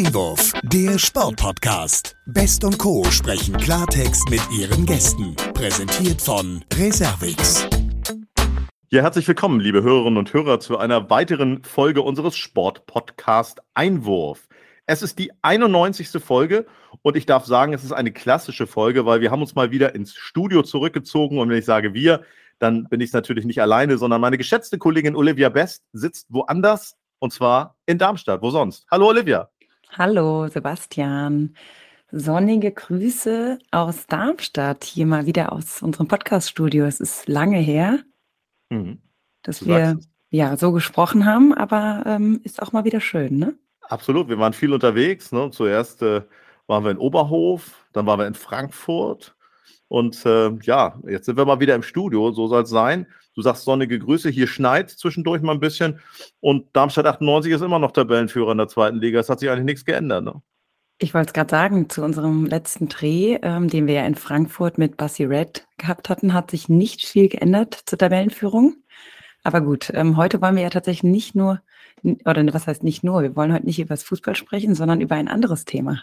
Einwurf, der Sportpodcast. Best und Co. sprechen Klartext mit ihren Gästen. Präsentiert von Reservix. Ja, herzlich willkommen, liebe Hörerinnen und Hörer, zu einer weiteren Folge unseres Sportpodcast Einwurf. Es ist die 91. Folge und ich darf sagen, es ist eine klassische Folge, weil wir haben uns mal wieder ins Studio zurückgezogen und wenn ich sage wir, dann bin ich natürlich nicht alleine, sondern meine geschätzte Kollegin Olivia Best sitzt woanders und zwar in Darmstadt. Wo sonst? Hallo Olivia. Hallo Sebastian. Sonnige Grüße aus Darmstadt, hier mal wieder aus unserem Podcast-Studio. Es ist lange her, mhm. dass wir ja so gesprochen haben, aber ähm, ist auch mal wieder schön, ne? Absolut, wir waren viel unterwegs. Ne? Zuerst äh, waren wir in Oberhof, dann waren wir in Frankfurt und äh, ja, jetzt sind wir mal wieder im Studio, so soll es sein. Du sagst sonnige Grüße, hier schneit zwischendurch mal ein bisschen und Darmstadt 98 ist immer noch Tabellenführer in der zweiten Liga. Es hat sich eigentlich nichts geändert. Ne? Ich wollte es gerade sagen, zu unserem letzten Dreh, ähm, den wir ja in Frankfurt mit Bassi Red gehabt hatten, hat sich nicht viel geändert zur Tabellenführung. Aber gut, ähm, heute wollen wir ja tatsächlich nicht nur, oder was heißt nicht nur, wir wollen heute nicht über das Fußball sprechen, sondern über ein anderes Thema.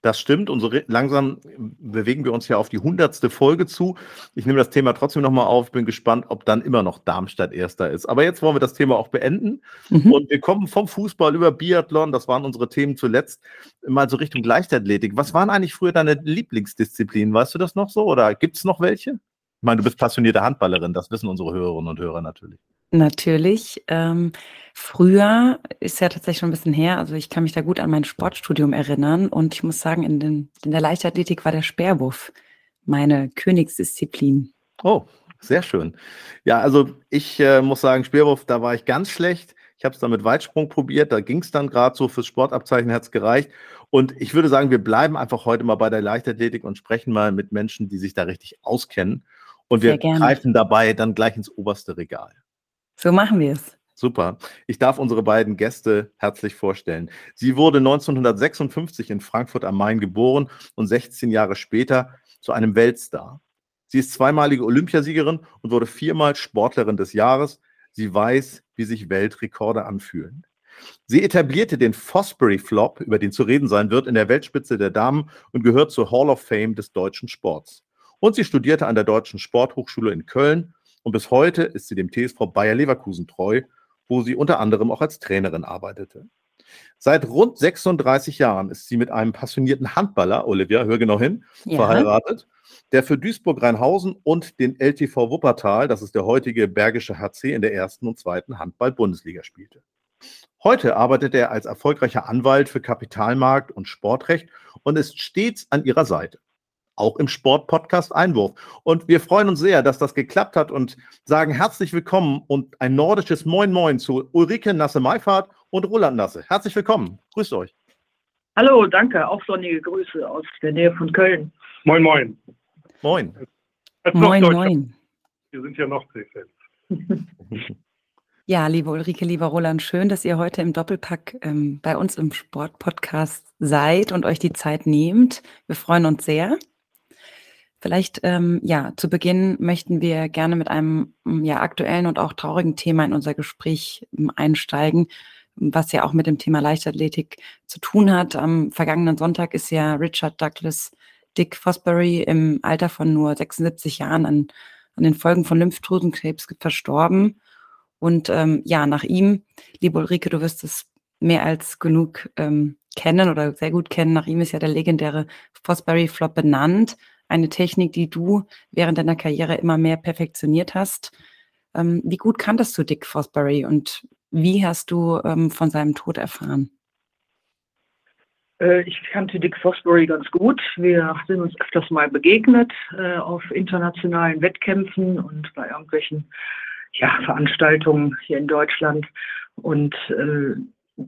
Das stimmt und so langsam bewegen wir uns ja auf die hundertste Folge zu. Ich nehme das Thema trotzdem nochmal auf, bin gespannt, ob dann immer noch Darmstadt Erster ist. Aber jetzt wollen wir das Thema auch beenden mhm. und wir kommen vom Fußball über Biathlon, das waren unsere Themen zuletzt, mal so Richtung Leichtathletik. Was waren eigentlich früher deine Lieblingsdisziplinen? Weißt du das noch so oder gibt es noch welche? Ich meine, du bist passionierte Handballerin, das wissen unsere Hörerinnen und Hörer natürlich. Natürlich. Ähm, früher ist ja tatsächlich schon ein bisschen her, also ich kann mich da gut an mein Sportstudium erinnern und ich muss sagen, in, den, in der Leichtathletik war der Speerwurf meine Königsdisziplin. Oh, sehr schön. Ja, also ich äh, muss sagen, Speerwurf, da war ich ganz schlecht. Ich habe es dann mit Weitsprung probiert, da ging es dann gerade so fürs Sportabzeichen, hat es gereicht. Und ich würde sagen, wir bleiben einfach heute mal bei der Leichtathletik und sprechen mal mit Menschen, die sich da richtig auskennen. Und wir greifen dabei dann gleich ins oberste Regal. So machen wir es. Super. Ich darf unsere beiden Gäste herzlich vorstellen. Sie wurde 1956 in Frankfurt am Main geboren und 16 Jahre später zu einem Weltstar. Sie ist zweimalige Olympiasiegerin und wurde viermal Sportlerin des Jahres. Sie weiß, wie sich Weltrekorde anfühlen. Sie etablierte den Fosbury Flop, über den zu reden sein wird, in der Weltspitze der Damen und gehört zur Hall of Fame des deutschen Sports. Und sie studierte an der Deutschen Sporthochschule in Köln und bis heute ist sie dem TSV Bayer Leverkusen treu, wo sie unter anderem auch als Trainerin arbeitete. Seit rund 36 Jahren ist sie mit einem passionierten Handballer, Olivia, hör genau hin, ja. verheiratet, der für Duisburg-Rheinhausen und den LTV Wuppertal, das ist der heutige Bergische HC, in der ersten und zweiten Handball-Bundesliga spielte. Heute arbeitet er als erfolgreicher Anwalt für Kapitalmarkt und Sportrecht und ist stets an ihrer Seite auch im Sportpodcast Einwurf. Und wir freuen uns sehr, dass das geklappt hat und sagen herzlich willkommen und ein nordisches Moin Moin zu Ulrike Nasse-Meifahrt und Roland Nasse. Herzlich willkommen. Grüßt euch. Hallo, danke. Auch sonnige Grüße aus der Nähe von Köln. Moin Moin. Moin. Als moin Moin. Wir sind ja Nordsee-Fans. Ja, liebe Ulrike, lieber Roland, schön, dass ihr heute im Doppelpack ähm, bei uns im Sportpodcast seid und euch die Zeit nehmt. Wir freuen uns sehr. Vielleicht, ähm, ja, zu Beginn möchten wir gerne mit einem mm, ja, aktuellen und auch traurigen Thema in unser Gespräch ähm, einsteigen, was ja auch mit dem Thema Leichtathletik zu tun hat. Am vergangenen Sonntag ist ja Richard Douglas Dick Fosbury im Alter von nur 76 Jahren an, an den Folgen von Lymphdrüsenkrebs verstorben. Und ähm, ja, nach ihm, liebe Ulrike, du wirst es mehr als genug ähm, kennen oder sehr gut kennen. Nach ihm ist ja der legendäre Fosbury Flop benannt eine Technik, die du während deiner Karriere immer mehr perfektioniert hast. Ähm, wie gut kanntest du Dick Fosbury und wie hast du ähm, von seinem Tod erfahren? Äh, ich kannte Dick Fosbury ganz gut. Wir sind uns öfters mal begegnet äh, auf internationalen Wettkämpfen und bei irgendwelchen ja, Veranstaltungen hier in Deutschland. Und äh,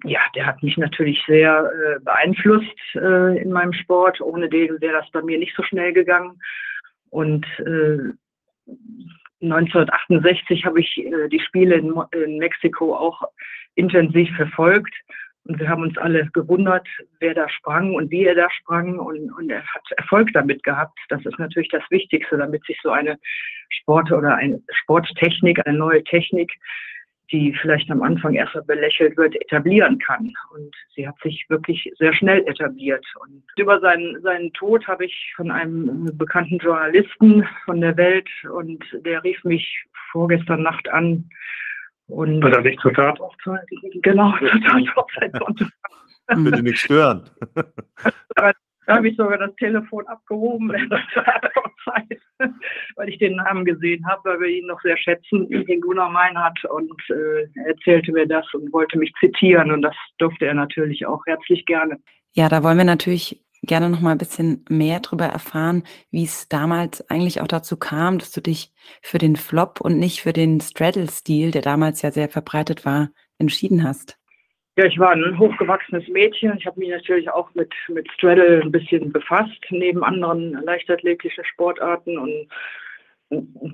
ja, der hat mich natürlich sehr äh, beeinflusst äh, in meinem Sport. Ohne den wäre das bei mir nicht so schnell gegangen. Und äh, 1968 habe ich äh, die Spiele in, in, Mexiko auch intensiv verfolgt. Und wir haben uns alle gewundert, wer da sprang und wie er da sprang. Und, und er hat Erfolg damit gehabt. Das ist natürlich das Wichtigste, damit sich so eine Sport oder eine Sporttechnik, eine neue Technik die vielleicht am Anfang erst mal belächelt wird, etablieren kann. Und sie hat sich wirklich sehr schnell etabliert. Und über seinen, seinen Tod habe ich von einem bekannten Journalisten von der Welt und der rief mich vorgestern Nacht an. Und War er nicht zur Tathochzeit? Genau, zur Tathochzeit. Bitte nicht stören. Da habe ich sogar das Telefon abgehoben Zeit, weil ich den Namen gesehen habe, weil wir ihn noch sehr schätzen, den Gunnar Meinhardt. Und äh, er erzählte mir das und wollte mich zitieren. Und das durfte er natürlich auch herzlich gerne. Ja, da wollen wir natürlich gerne noch mal ein bisschen mehr darüber erfahren, wie es damals eigentlich auch dazu kam, dass du dich für den Flop und nicht für den Straddle-Stil, der damals ja sehr verbreitet war, entschieden hast. Ja, ich war ein hochgewachsenes Mädchen. Ich habe mich natürlich auch mit, mit Straddle ein bisschen befasst, neben anderen leichtathletischen Sportarten. Und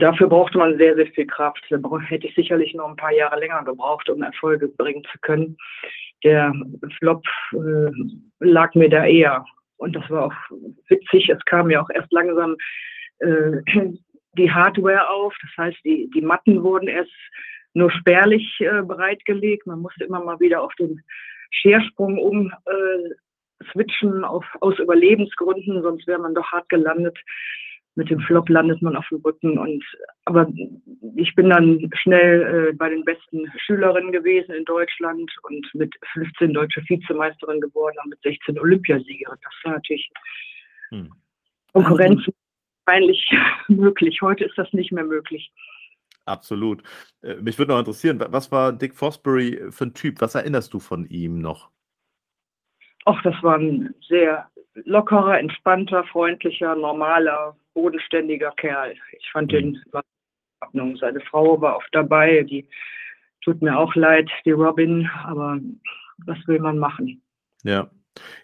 dafür brauchte man sehr, sehr viel Kraft. Da hätte ich sicherlich noch ein paar Jahre länger gebraucht, um Erfolge bringen zu können. Der Flop äh, lag mir da eher. Und das war auch witzig. Es kam ja auch erst langsam äh, die Hardware auf. Das heißt, die, die Matten wurden erst nur spärlich äh, bereitgelegt. Man musste immer mal wieder auf den Schersprung um äh, switchen auf, aus Überlebensgründen, sonst wäre man doch hart gelandet. Mit dem Flop landet man auf dem Rücken. Und, aber ich bin dann schnell äh, bei den besten Schülerinnen gewesen in Deutschland und mit 15 deutsche Vizemeisterin geworden und mit 16 Olympiasiegerin. Das war natürlich hm. Konkurrenz peinlich möglich. Heute ist das nicht mehr möglich. Absolut. Äh, mich würde noch interessieren, was war Dick Fosbury für ein Typ? Was erinnerst du von ihm noch? Ach, das war ein sehr lockerer, entspannter, freundlicher, normaler, bodenständiger Kerl. Ich fand mhm. den in Ordnung. Seine Frau war oft dabei, die tut mir auch leid, die Robin, aber was will man machen? Ja.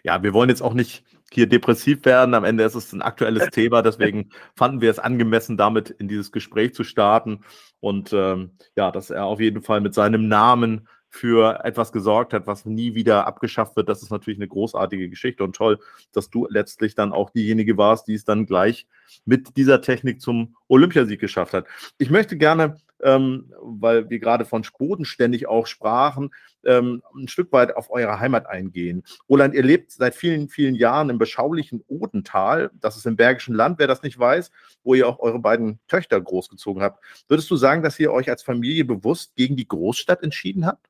Ja, wir wollen jetzt auch nicht hier depressiv werden. Am Ende ist es ein aktuelles Thema. Deswegen fanden wir es angemessen, damit in dieses Gespräch zu starten. Und ähm, ja, dass er auf jeden Fall mit seinem Namen für etwas gesorgt hat, was nie wieder abgeschafft wird. Das ist natürlich eine großartige Geschichte und toll, dass du letztlich dann auch diejenige warst, die es dann gleich mit dieser Technik zum Olympiasieg geschafft hat. Ich möchte gerne, ähm, weil wir gerade von bodenständig auch sprachen, ähm, ein Stück weit auf eure Heimat eingehen. Roland, ihr lebt seit vielen, vielen Jahren im beschaulichen Odental. Das ist im Bergischen Land, wer das nicht weiß, wo ihr auch eure beiden Töchter großgezogen habt. Würdest du sagen, dass ihr euch als Familie bewusst gegen die Großstadt entschieden habt?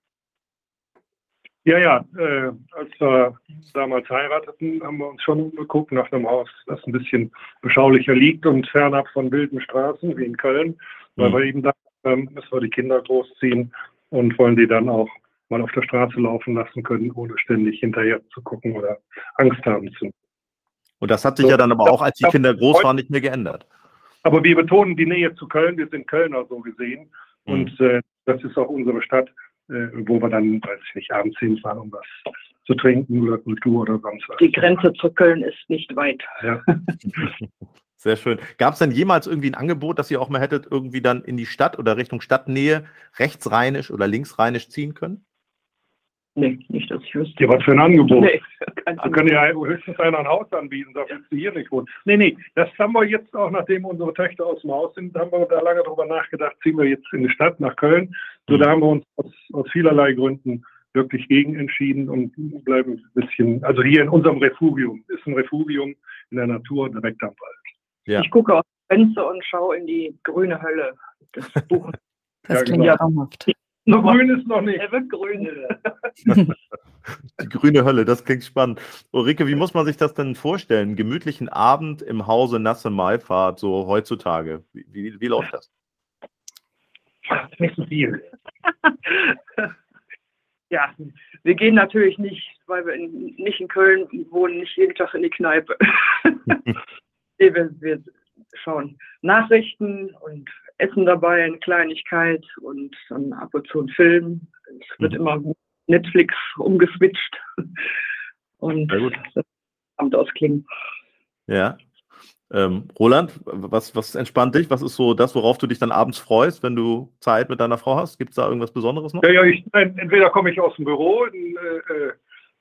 Ja, ja, äh, als wir damals heirateten, haben wir uns schon geguckt nach einem Haus, das ein bisschen beschaulicher liegt und fernab von wilden Straßen wie in Köln, weil mhm. wir eben dachten, ähm, müssen wir die Kinder großziehen und wollen die dann auch mal auf der Straße laufen lassen können, ohne ständig hinterher zu gucken oder Angst haben zu. Und das hat sich so, ja dann aber auch, als die Kinder groß waren, nicht mehr geändert. Aber wir betonen die Nähe zu Köln, wir sind Kölner so gesehen mhm. und äh, das ist auch unsere Stadt äh, wo wir dann, weiß ich nicht, abends hinfahren, um was zu trinken oder Kultur oder sonst was. Die Grenze zu Köln ist nicht weit. Ja. Sehr schön. Gab es denn jemals irgendwie ein Angebot, dass ihr auch mal hättet irgendwie dann in die Stadt oder Richtung Stadtnähe rechtsrheinisch oder linksrheinisch ziehen können? Nee, nicht, dass ich wüsste. Ja, was für ein Angebot? Nee, Dann können ja höchstens einer ein Haus anbieten, dafür willst du hier nicht wohnen. Nee, nee, das haben wir jetzt auch, nachdem unsere Töchter aus dem Haus sind, haben wir da lange drüber nachgedacht, ziehen wir jetzt in die Stadt nach Köln. So, mhm. da haben wir uns aus, aus vielerlei Gründen wirklich gegen entschieden und bleiben ein bisschen, also hier in unserem Refugium, ist ein Refugium in der Natur direkt am Wald. Ja. Ich gucke aus dem Fenster und schaue in die grüne Hölle des Buches. Das ja, klingt genau. ja traumhaft. Noch grün ist noch nicht. Er wird grün. Die grüne Hölle, das klingt spannend. Ulrike, wie muss man sich das denn vorstellen? Gemütlichen Abend im Hause Nasse Maifahrt, so heutzutage. Wie, wie, wie läuft das? Nicht so viel. ja, wir gehen natürlich nicht, weil wir in, nicht in Köln wohnen, nicht jeden Tag in die Kneipe. Wir, wir schauen Nachrichten und Essen dabei, eine Kleinigkeit und dann ab und zu ein Film. Es wird mhm. immer Netflix umgeswitcht und das Abend ausklingen. Ja. Ähm, Roland, was, was entspannt dich? Was ist so das, worauf du dich dann abends freust, wenn du Zeit mit deiner Frau hast? Gibt es da irgendwas Besonderes noch? Ja, ja, ich, entweder komme ich aus dem Büro in, äh, äh,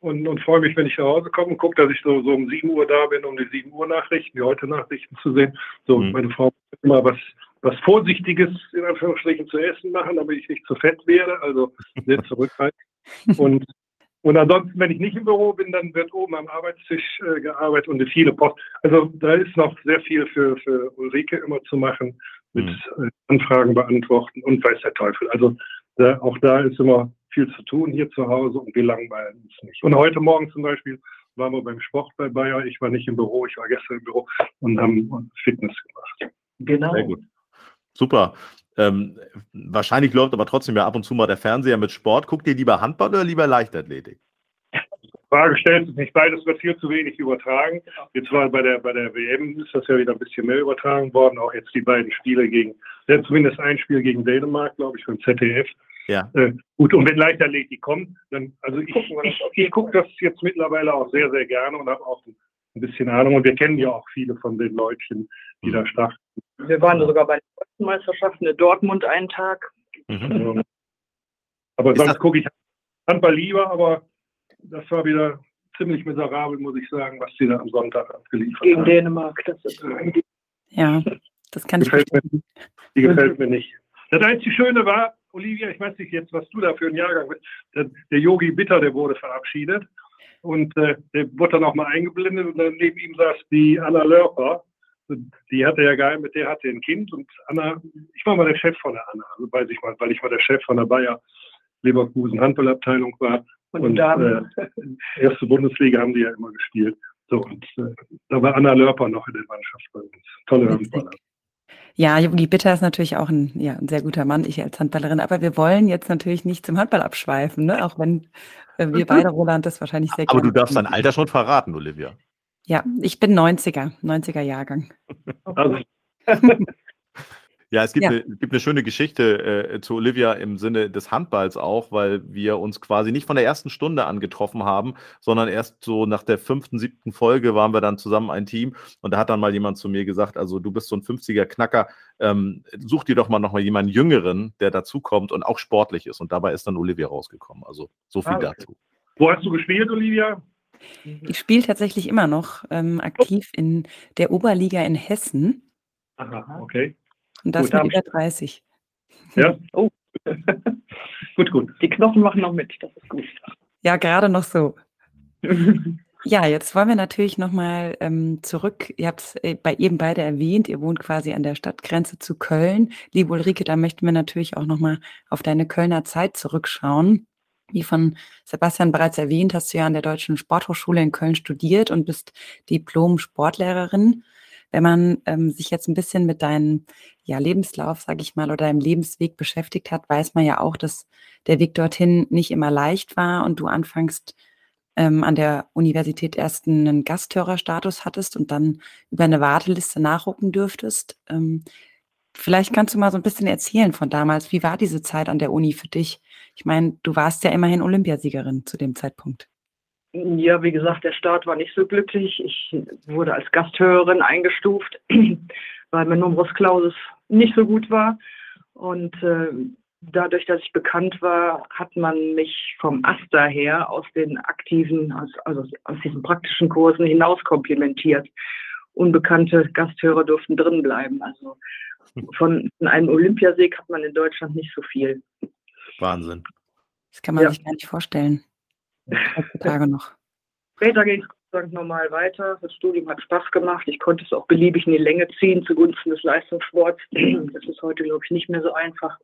und, und freue mich, wenn ich nach Hause komme und gucke, dass ich so, so um 7 Uhr da bin, um die 7 Uhr Nachrichten, die heute Nachrichten zu sehen. So, mhm. meine Frau immer was was Vorsichtiges in Anführungsstrichen zu essen machen, damit ich nicht zu fett werde, also sehr zurückhaltend. Und, und ansonsten, wenn ich nicht im Büro bin, dann wird oben am Arbeitstisch äh, gearbeitet und viele Post. Also da ist noch sehr viel für, für Ulrike immer zu machen, mit mhm. Anfragen beantworten und weiß der Teufel. Also da, auch da ist immer viel zu tun hier zu Hause und wir langweilen uns nicht. Und heute Morgen zum Beispiel waren wir beim Sport bei Bayer. Ich war nicht im Büro, ich war gestern im Büro und haben Fitness gemacht. Genau. Sehr gut. Super. Ähm, wahrscheinlich läuft aber trotzdem ja ab und zu mal der Fernseher mit Sport. Guckt ihr lieber Handball oder lieber Leichtathletik? Frage stellt sich nicht. Beides wird viel zu wenig übertragen. Jetzt war bei der, bei der WM ist das ja wieder ein bisschen mehr übertragen worden. Auch jetzt die beiden Spiele gegen, zumindest ein Spiel gegen Dänemark, glaube ich, vom ZDF. Ja. Äh, gut, und wenn Leichtathletik kommt, dann, also ich, ich, ich gucke das jetzt mittlerweile auch sehr, sehr gerne und habe auch ein bisschen Ahnung. Und wir kennen ja auch viele von den Leutchen, die mhm. da starten. Wir waren sogar bei den deutschen Meisterschaften in Dortmund einen Tag. Mhm. Aber sonst gucke ich Handball lieber, aber das war wieder ziemlich miserabel, muss ich sagen, was sie da am Sonntag abgeliefert Gegen haben. Gegen Dänemark, das ist Ja, das kann gefällt ich mir, Die gefällt mir nicht. Das einzige Schöne war, Olivia, ich weiß nicht jetzt, was du da für ein Jahrgang bist. Der Yogi Bitter, der wurde verabschiedet. Und äh, der wurde dann auch mal eingeblendet und dann neben ihm saß die Anna Lörper. Die hatte ja geil, mit der hatte ein Kind und Anna, ich war mal der Chef von der Anna, also weiß ich mal, weil ich mal der Chef von der Bayer Leverkusen Handballabteilung war. Und, und äh, erste Bundesliga haben die ja immer gespielt. So, und äh, da war Anna Lörper noch in der Mannschaft bei uns. Tolle Handballer. Ja, Jogi Bitter ist natürlich auch ein, ja, ein sehr guter Mann, ich als Handballerin. Aber wir wollen jetzt natürlich nicht zum Handball abschweifen, ne? auch wenn äh, wir beide, Roland, das wahrscheinlich sehr Aber du darfst dein Alter schon verraten, Olivia. Ja, ich bin 90er, 90er Jahrgang. Also. Ja, es gibt, ja. Eine, gibt eine schöne Geschichte äh, zu Olivia im Sinne des Handballs auch, weil wir uns quasi nicht von der ersten Stunde an getroffen haben, sondern erst so nach der fünften, siebten Folge waren wir dann zusammen ein Team und da hat dann mal jemand zu mir gesagt, also du bist so ein 50er Knacker, ähm, such dir doch mal noch mal jemanden Jüngeren, der dazukommt und auch sportlich ist und dabei ist dann Olivia rausgekommen. Also so viel ah, okay. dazu. Wo hast du gespielt, Olivia? Ich spiele tatsächlich immer noch ähm, aktiv in der Oberliga in Hessen. Aha, okay. Und das gut, mit über 30. Ja? Oh. gut, gut. Die Knochen machen noch mit, das ist gut. Ja, gerade noch so. ja, jetzt wollen wir natürlich nochmal ähm, zurück. Ihr habt es äh, bei eben beide erwähnt, ihr wohnt quasi an der Stadtgrenze zu Köln. Liebe Ulrike, da möchten wir natürlich auch nochmal auf deine Kölner Zeit zurückschauen. Wie von Sebastian bereits erwähnt, hast du ja an der Deutschen Sporthochschule in Köln studiert und bist Diplom-Sportlehrerin. Wenn man ähm, sich jetzt ein bisschen mit deinem ja, Lebenslauf, sage ich mal, oder deinem Lebensweg beschäftigt hat, weiß man ja auch, dass der Weg dorthin nicht immer leicht war und du anfangs ähm, an der Universität erst einen Gasthörerstatus hattest und dann über eine Warteliste nachrücken dürftest. Ähm, vielleicht kannst du mal so ein bisschen erzählen von damals. Wie war diese Zeit an der Uni für dich? Ich meine, du warst ja immerhin Olympiasiegerin zu dem Zeitpunkt. Ja, wie gesagt, der Start war nicht so glücklich. Ich wurde als Gasthörerin eingestuft, weil mein Numerus Clausus nicht so gut war. Und äh, dadurch, dass ich bekannt war, hat man mich vom Aster her aus den aktiven, also aus diesen praktischen Kursen hinaus komplimentiert. Unbekannte Gasthörer durften drin bleiben. Also von einem Olympiasieg hat man in Deutschland nicht so viel. Wahnsinn. Das kann man ja. sich gar nicht vorstellen. Heutzutage noch. Später ging es normal weiter. Das Studium hat Spaß gemacht. Ich konnte es auch beliebig in die Länge ziehen zugunsten des Leistungssports. Das ist heute, glaube ich, nicht mehr so einfach.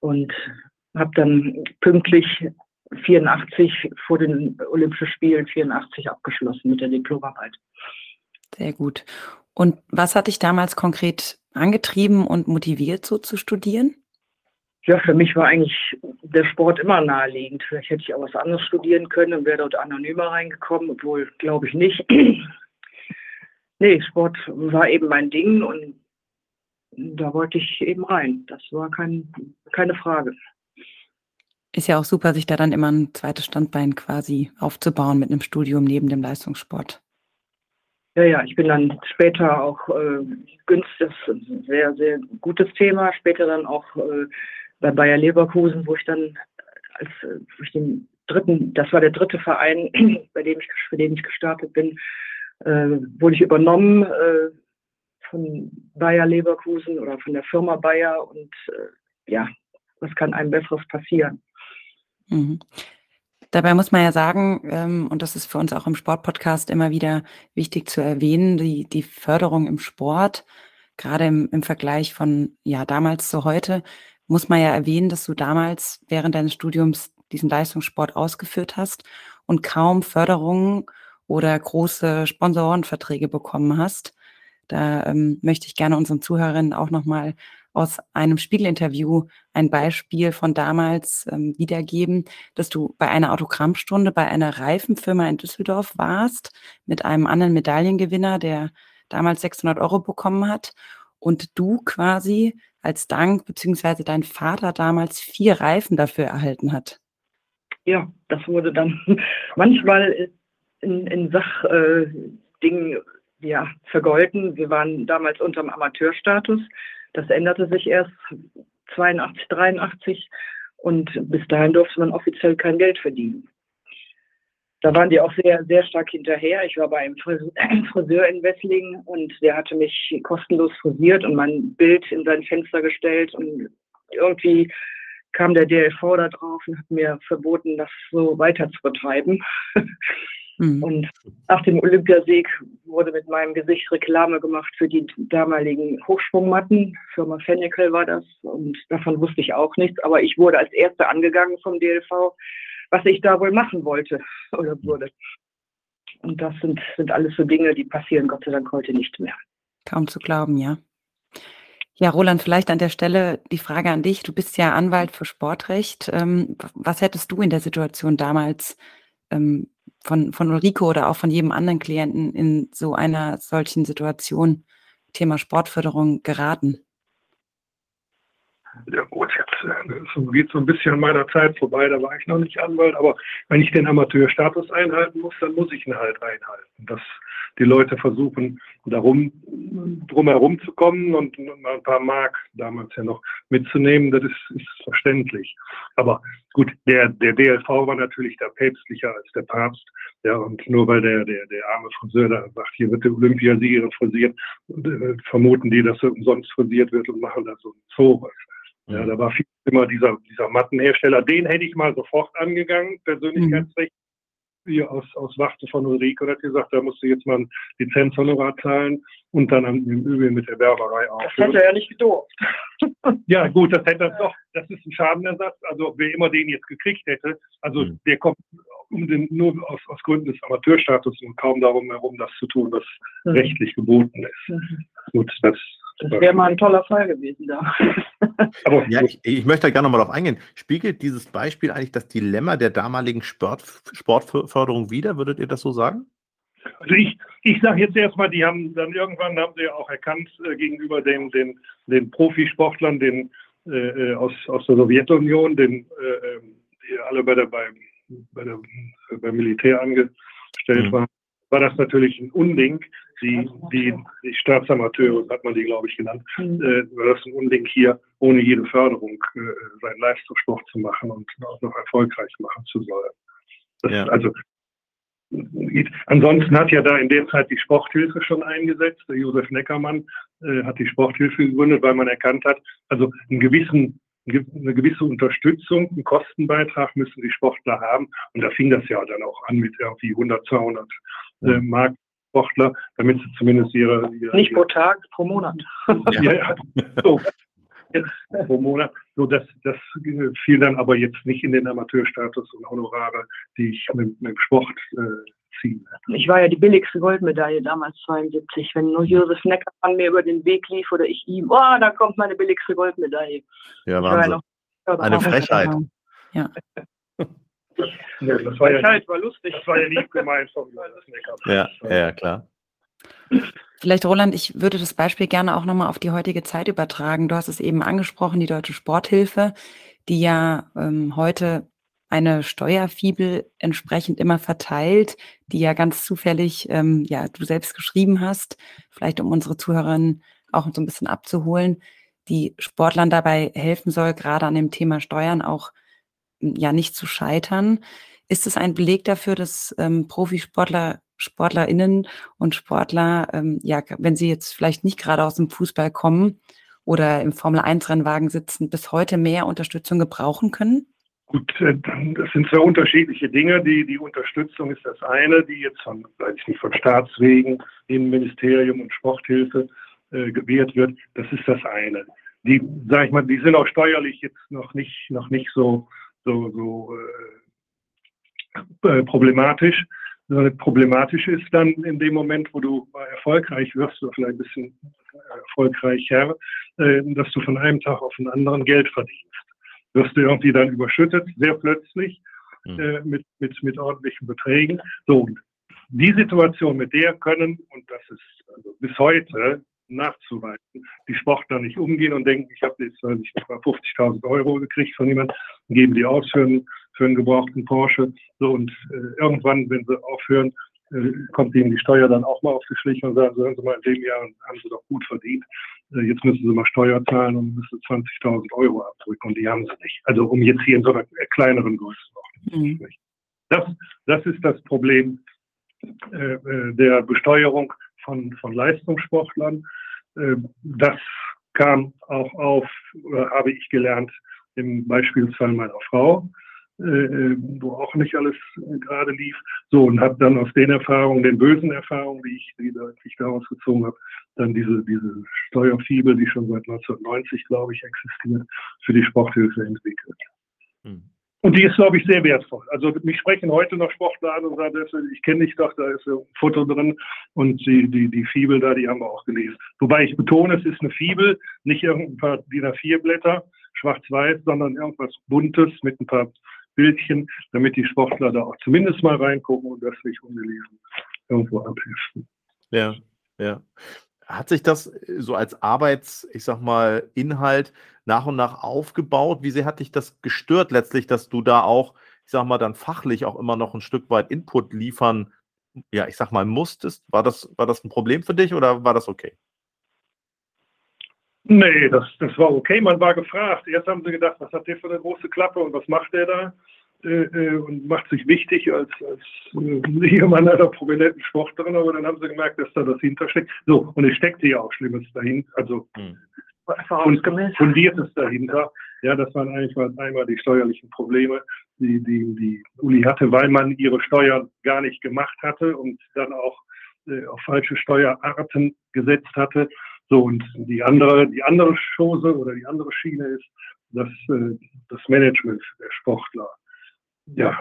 Und habe dann pünktlich 84 vor den Olympischen Spielen 84 abgeschlossen mit der Diplomarbeit. Sehr gut. Und was hat dich damals konkret angetrieben und motiviert, so zu studieren? Ja, für mich war eigentlich der Sport immer naheliegend. Vielleicht hätte ich auch was anderes studieren können und wäre dort anonymer reingekommen, obwohl glaube ich nicht. nee, Sport war eben mein Ding und da wollte ich eben rein. Das war kein, keine Frage. Ist ja auch super, sich da dann immer ein zweites Standbein quasi aufzubauen mit einem Studium neben dem Leistungssport. Ja, ja, ich bin dann später auch äh, günstig, sehr, sehr gutes Thema, später dann auch äh, bei Bayer Leverkusen, wo ich dann als wo ich den dritten, das war der dritte Verein, bei dem ich, für den ich gestartet bin, äh, wurde ich übernommen äh, von Bayer Leverkusen oder von der Firma Bayer und äh, ja, was kann einem Besseres passieren? Mhm. Dabei muss man ja sagen, ähm, und das ist für uns auch im Sportpodcast immer wieder wichtig zu erwähnen, die, die Förderung im Sport, gerade im, im Vergleich von ja damals zu heute, muss man ja erwähnen, dass du damals während deines Studiums diesen Leistungssport ausgeführt hast und kaum Förderungen oder große Sponsorenverträge bekommen hast. Da ähm, möchte ich gerne unseren Zuhörerinnen auch nochmal aus einem Spiegelinterview ein Beispiel von damals ähm, wiedergeben, dass du bei einer Autogrammstunde bei einer Reifenfirma in Düsseldorf warst mit einem anderen Medaillengewinner, der damals 600 Euro bekommen hat und du quasi als Dank beziehungsweise dein Vater damals vier Reifen dafür erhalten hat. Ja, das wurde dann manchmal in, in Sachdingen äh, ja, vergolten. Wir waren damals unter dem Amateurstatus. Das änderte sich erst 82, 83 und bis dahin durfte man offiziell kein Geld verdienen. Da waren die auch sehr, sehr stark hinterher. Ich war bei einem Friseur in Wesslingen und der hatte mich kostenlos frisiert und mein Bild in sein Fenster gestellt und irgendwie kam der DLV da drauf und hat mir verboten, das so weiter zu betreiben. Mhm. Und nach dem Olympiasieg wurde mit meinem Gesicht Reklame gemacht für die damaligen Hochsprungmatten. Firma Fennekel war das und davon wusste ich auch nichts. Aber ich wurde als Erste angegangen vom DLV, was ich da wohl machen wollte oder wurde. Und das sind, sind alles so Dinge, die passieren Gott sei Dank heute nicht mehr. Kaum zu glauben, ja. Ja, Roland, vielleicht an der Stelle die Frage an dich. Du bist ja Anwalt für Sportrecht. Ähm, was hättest du in der Situation damals ähm, von, von Ulrike oder auch von jedem anderen Klienten in so einer solchen Situation, Thema Sportförderung, geraten? Ja gut, jetzt geht so ein bisschen meiner Zeit vorbei, da war ich noch nicht Anwalt, aber wenn ich den Amateurstatus einhalten muss, dann muss ich ihn halt einhalten. Das die Leute versuchen, darum drumherum zu kommen und ein paar Mark damals ja noch mitzunehmen, das ist, ist verständlich. Aber gut, der, der DLV war natürlich da päpstlicher als der Papst. Ja, und nur weil der, der, der arme Friseur da sagt, hier wird der Olympiasieger frisiert, äh, vermuten die, dass er umsonst frisiert wird und machen da so ein Zoo. Ja, da war viel immer dieser, dieser Mattenhersteller. Den hätte ich mal sofort angegangen, Persönlichkeitsrecht hier aus, aus Wachte von Ulrike und hat gesagt, da musst du jetzt mal ein Lizenzhonorar zahlen und dann im Übrigen mit der Werberei auch. Das hätte er ja nicht gedurft. ja, gut, das hätte er doch. Das ist ein Schadenersatz. Also wer immer den jetzt gekriegt hätte, also mhm. der kommt um den, nur aus, aus Gründen des Amateurstatus und kaum darum herum, das zu tun, was mhm. rechtlich geboten ist. Mhm. Gut, das das wäre mal ein toller Fall gewesen da. Aber ja, ich, ich möchte da gerne nochmal drauf eingehen. Spiegelt dieses Beispiel eigentlich das Dilemma der damaligen Sport, Sportförderung wider? Würdet ihr das so sagen? Also ich, ich sage jetzt erstmal, die haben dann irgendwann haben sie ja auch erkannt äh, gegenüber den, den, den Profisportlern, den äh, äh aus, aus der Sowjetunion, den äh, ähm, die alle bei der, bei, bei der beim Militär angestellt mhm. waren, war das natürlich ein Unding, die, die, die Staatsamateure, hat man die, glaube ich, genannt, mhm. äh, war das ein Unding hier, ohne jede Förderung äh, seinen Leistungssport zu machen und auch noch erfolgreich machen zu sollen. Das, ja. Also Ansonsten hat ja da in der Zeit die Sporthilfe schon eingesetzt. Der Josef Neckermann äh, hat die Sporthilfe gegründet, weil man erkannt hat, also einen gewissen, eine gewisse Unterstützung, einen Kostenbeitrag müssen die Sportler haben. Und da fing das ja dann auch an mit irgendwie 100, 200 äh, Mark Sportler, damit sie zumindest ihre. ihre Nicht pro Tag, pro Monat. ja, ja. So. pro Monat. So, das, das fiel dann aber jetzt nicht in den Amateurstatus und Honorare, die ich mit, mit dem Sport äh, ziehen Ich war ja die billigste Goldmedaille damals 72. Wenn nur Josef Neckermann mir über den Weg lief oder ich ihm, oh, da kommt meine billigste Goldmedaille. Ja, Wahnsinn. Ja Eine Frechheit. Ja. Ja, das war ja, war lustig. Das war ja lieb gemeint vom ja, ja, klar. Vielleicht, Roland, ich würde das Beispiel gerne auch nochmal auf die heutige Zeit übertragen. Du hast es eben angesprochen, die Deutsche Sporthilfe, die ja ähm, heute eine Steuerfibel entsprechend immer verteilt, die ja ganz zufällig, ähm, ja, du selbst geschrieben hast, vielleicht um unsere Zuhörerinnen auch so ein bisschen abzuholen, die Sportlern dabei helfen soll, gerade an dem Thema Steuern auch ja nicht zu scheitern. Ist es ein Beleg dafür, dass ähm, Profisportler Sportlerinnen und Sportler, ähm, ja, wenn sie jetzt vielleicht nicht gerade aus dem Fußball kommen oder im Formel-1-Rennwagen sitzen, bis heute mehr Unterstützung gebrauchen können? Gut, äh, das sind zwei unterschiedliche Dinge. Die, die Unterstützung ist das eine, die jetzt von, weiß ich nicht, von Staatswegen, Innenministerium und Sporthilfe äh, gewährt wird. Das ist das eine. Die, sag ich mal, die sind auch steuerlich jetzt noch nicht, noch nicht so, so, so äh, äh problematisch. Problematisch ist dann in dem Moment, wo du erfolgreich wirst oder vielleicht ein bisschen erfolgreicher, äh, dass du von einem Tag auf den anderen Geld verdienst. Wirst du irgendwie dann überschüttet, sehr plötzlich, mhm. äh, mit, mit, mit ordentlichen Beträgen. So, die Situation, mit der können, und das ist also bis heute nachzuweisen, die Sportler nicht umgehen und denken, ich habe jetzt, weiß ich 50.000 Euro gekriegt von jemandem, geben die aus für einen, für einen gebrauchten Porsche. So, und äh, irgendwann, wenn sie aufhören, äh, kommt ihnen die Steuer dann auch mal auf die Schliche und sagen, hören Sie mal, in dem Jahr haben Sie doch gut verdient. Äh, jetzt müssen Sie mal Steuer zahlen und müssen 20.000 Euro abdrücken und die haben Sie nicht. Also um jetzt hier in so einer kleineren Größenordnung zu mhm. sprechen. Das, das ist das Problem äh, äh, der Besteuerung von, von Leistungssportlern. Äh, das kam auch auf, oder habe ich gelernt, im Beispielsfall meiner Frau. Äh, äh, wo auch nicht alles äh, gerade lief. So, und habe dann aus den Erfahrungen, den bösen Erfahrungen, die ich, die ich daraus gezogen habe, dann diese, diese Steuerfibel, die schon seit 1990, glaube ich, existiert, für die Sporthilfe entwickelt. Hm. Und die ist, glaube ich, sehr wertvoll. Also mich sprechen heute noch Sportler an und sagen, ich kenne dich doch, da ist ein Foto drin und die, die, die Fibel da, die haben wir auch gelesen. Wobei ich betone, es ist eine Fibel, nicht irgendein paar DIN A4-Blätter, schwarz-weiß, sondern irgendwas Buntes mit ein paar Bildchen, damit die Sportler da auch zumindest mal reingucken und das nicht ungelesen irgendwo abheften. Ja, ja. Hat sich das so als Arbeits, ich sag mal, Inhalt nach und nach aufgebaut? Wie sehr hat dich das gestört letztlich, dass du da auch, ich sag mal, dann fachlich auch immer noch ein Stück weit Input liefern, ja, ich sag mal, musstest? War das, war das ein Problem für dich oder war das okay? Nee, das, das war okay. Man war gefragt. Erst haben sie gedacht, was hat der für eine große Klappe und was macht der da? Äh, äh und macht sich wichtig als, als äh, Ehemann einer prominenten Sportlerin, aber dann haben sie gemerkt, dass da das hintersteckt. So, und es steckte ja auch Schlimmes dahinter, also hm. fundiertes dahinter. Ja, das waren eigentlich mal einmal die steuerlichen Probleme, die, die, die Uli hatte, weil man ihre Steuern gar nicht gemacht hatte und dann auch äh, auf falsche Steuerarten gesetzt hatte. So, und die andere, die andere Chose oder die andere Schiene ist das, äh, das Management der Sportler. Ja,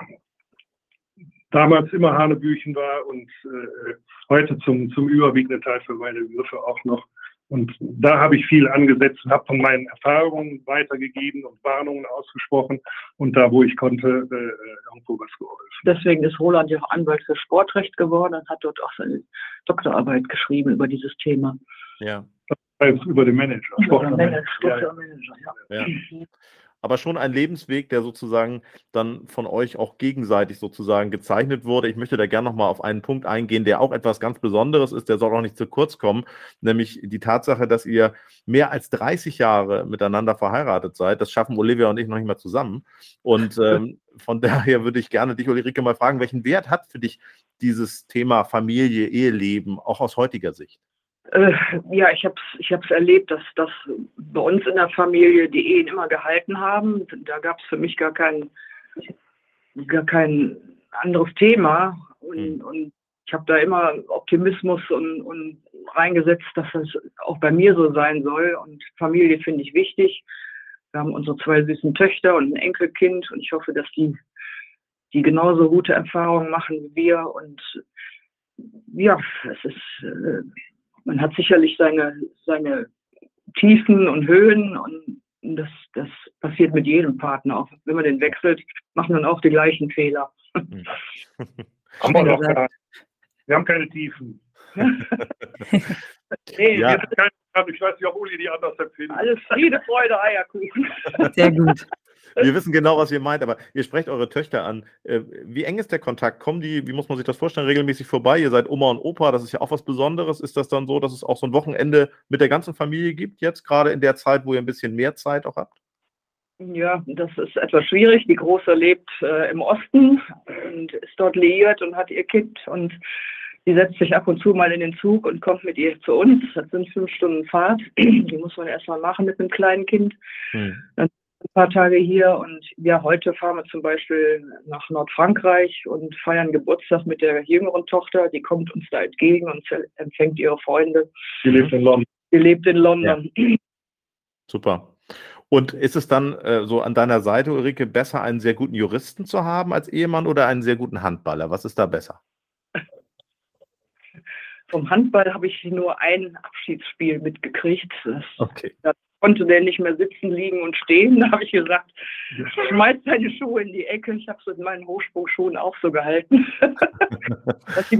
damals immer Hanebüchen war und äh, heute zum, zum überwiegenden Teil für meine Begriffe auch noch. Und da habe ich viel angesetzt und habe von meinen Erfahrungen weitergegeben und Warnungen ausgesprochen und da, wo ich konnte, äh, irgendwo was geholfen. Deswegen ist Roland ja auch Anwalt für Sportrecht geworden und hat dort auch seine Doktorarbeit geschrieben über dieses Thema. Ja. Über den Manager. Über den Manager. Manager ja. ja. Aber schon ein Lebensweg, der sozusagen dann von euch auch gegenseitig sozusagen gezeichnet wurde. Ich möchte da gerne nochmal auf einen Punkt eingehen, der auch etwas ganz Besonderes ist, der soll auch nicht zu kurz kommen, nämlich die Tatsache, dass ihr mehr als 30 Jahre miteinander verheiratet seid. Das schaffen Olivia und ich noch nicht mal zusammen. Und ähm, von daher würde ich gerne dich, Ulrike, mal fragen, welchen Wert hat für dich dieses Thema Familie, Eheleben, auch aus heutiger Sicht? Äh, ja, ich habe es ich hab's erlebt, dass, dass bei uns in der Familie die Ehen immer gehalten haben. Da gab es für mich gar kein, gar kein anderes Thema. Und, mhm. und ich habe da immer Optimismus und, und reingesetzt, dass das auch bei mir so sein soll. Und Familie finde ich wichtig. Wir haben unsere zwei süßen Töchter und ein Enkelkind und ich hoffe, dass die, die genauso gute Erfahrungen machen wie wir. Und ja, es ist. Man hat sicherlich seine, seine Tiefen und Höhen und das, das passiert mit jedem Partner. Auch wenn man den wechselt, machen dann auch die gleichen Fehler. Hm. haben wir, doch keine, wir haben keine Tiefen. nee, ja. keine, ich weiß nicht, ob Uli die anders empfindet. Alles Friede, Freude, Eierkuchen. Sehr gut. Wir wissen genau, was ihr meint, aber ihr sprecht eure Töchter an. Äh, wie eng ist der Kontakt? Kommen die, wie muss man sich das vorstellen, regelmäßig vorbei? Ihr seid Oma und Opa, das ist ja auch was Besonderes. Ist das dann so, dass es auch so ein Wochenende mit der ganzen Familie gibt, jetzt gerade in der Zeit, wo ihr ein bisschen mehr Zeit auch habt? Ja, das ist etwas schwierig. Die Große lebt äh, im Osten und ist dort liiert und hat ihr Kind. Und die setzt sich ab und zu mal in den Zug und kommt mit ihr zu uns. Das sind fünf Stunden Fahrt. Die muss man erstmal machen mit einem kleinen Kind. Hm. Dann paar Tage hier und ja, heute fahren wir zum Beispiel nach Nordfrankreich und feiern Geburtstag mit der jüngeren Tochter. Die kommt uns da entgegen und empfängt ihre Freunde. Die lebt in London. Die lebt in London. Ja. Super. Und ist es dann äh, so an deiner Seite, Ulrike, besser, einen sehr guten Juristen zu haben als Ehemann oder einen sehr guten Handballer? Was ist da besser? Vom Handball habe ich nur ein Abschiedsspiel mitgekriegt. Das, okay. Da konnte der nicht mehr sitzen, liegen und stehen. Da habe ich gesagt, schmeiß deine Schuhe in die Ecke. Ich habe es mit meinen Hochsprungschuhen auch so gehalten. dass die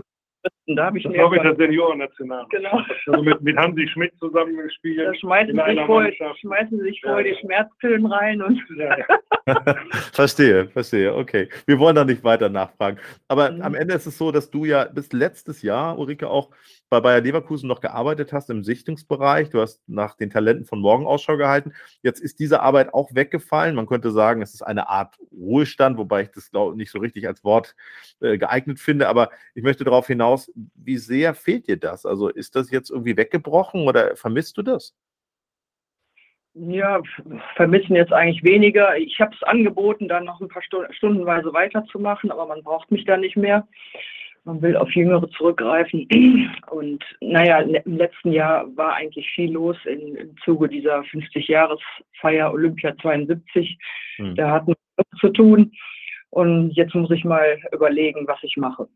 da habe ich das glaube ich der Seniorennational. Genau. Also mit, mit Hansi Schmidt zusammengespielt. Da schmeißen, sie sich, vorher, schmeißen sich vorher ja. die Schmerzpillen rein und. Ja, ja. verstehe, verstehe. Okay. Wir wollen da nicht weiter nachfragen. Aber mhm. am Ende ist es so, dass du ja bis letztes Jahr, Ulrike, auch bei Bayer Leverkusen noch gearbeitet hast im Sichtungsbereich. Du hast nach den Talenten von morgen Ausschau gehalten. Jetzt ist diese Arbeit auch weggefallen. Man könnte sagen, es ist eine Art Ruhestand, wobei ich das glaube nicht so richtig als Wort äh, geeignet finde. Aber ich möchte darauf hinaus, wie sehr fehlt dir das? Also ist das jetzt irgendwie weggebrochen oder vermisst du das? Ja, vermissen jetzt eigentlich weniger. Ich habe es angeboten, dann noch ein paar Stunden, stundenweise weiterzumachen, aber man braucht mich da nicht mehr man will auf Jüngere zurückgreifen. Und naja, im letzten Jahr war eigentlich viel los in, im Zuge dieser 50-Jahres-Feier Olympia 72. Mhm. Da hatten wir zu tun. Und jetzt muss ich mal überlegen, was ich mache.